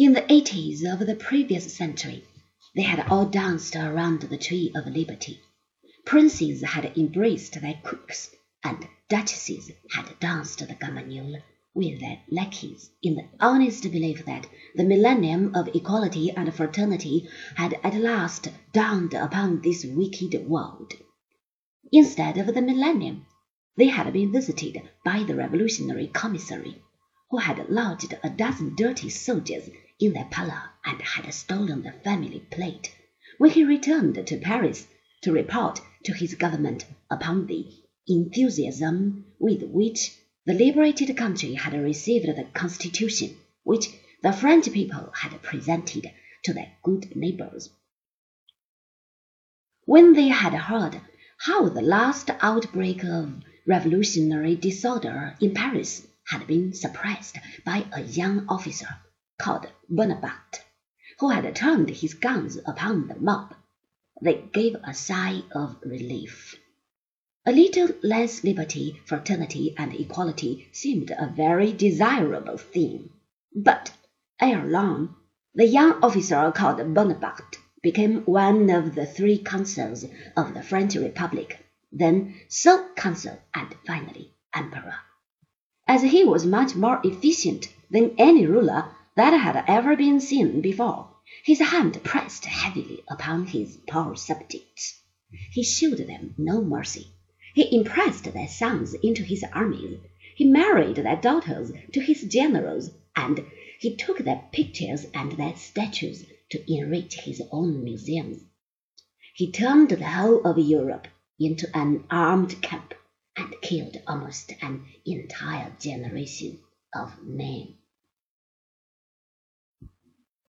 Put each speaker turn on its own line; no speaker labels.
In the eighties of the previous century, they had all danced around the tree of liberty. Princes had embraced their cooks, and duchesses had danced the Carmagnole with their lackeys, in the honest belief that the millennium of equality and fraternity had at last dawned upon this wicked world. Instead of the millennium, they had been visited by the revolutionary commissary, who had lodged a dozen dirty soldiers in their parlor and had stolen the family plate, when he returned to Paris to report to his government upon the enthusiasm with which the liberated country had received the constitution which the French people had presented to their good neighbors. When they had heard how the last outbreak of revolutionary disorder in Paris had been suppressed by a young officer called Bonaparte, who had turned his guns upon the mob, they gave a sigh of relief. A little less liberty, fraternity, and equality seemed a very desirable thing. But ere long, the young officer called Bonaparte became one of the three consuls of the French Republic, then sole consul, and finally emperor. As he was much more efficient than any ruler that had ever been seen before, his hand pressed heavily upon his poor subjects. He showed them no mercy. He impressed their sons into his armies. He married their daughters to his generals, and he took their pictures and their statues to enrich his own museums. He turned the whole of Europe into an armed camp and killed almost an entire generation of men.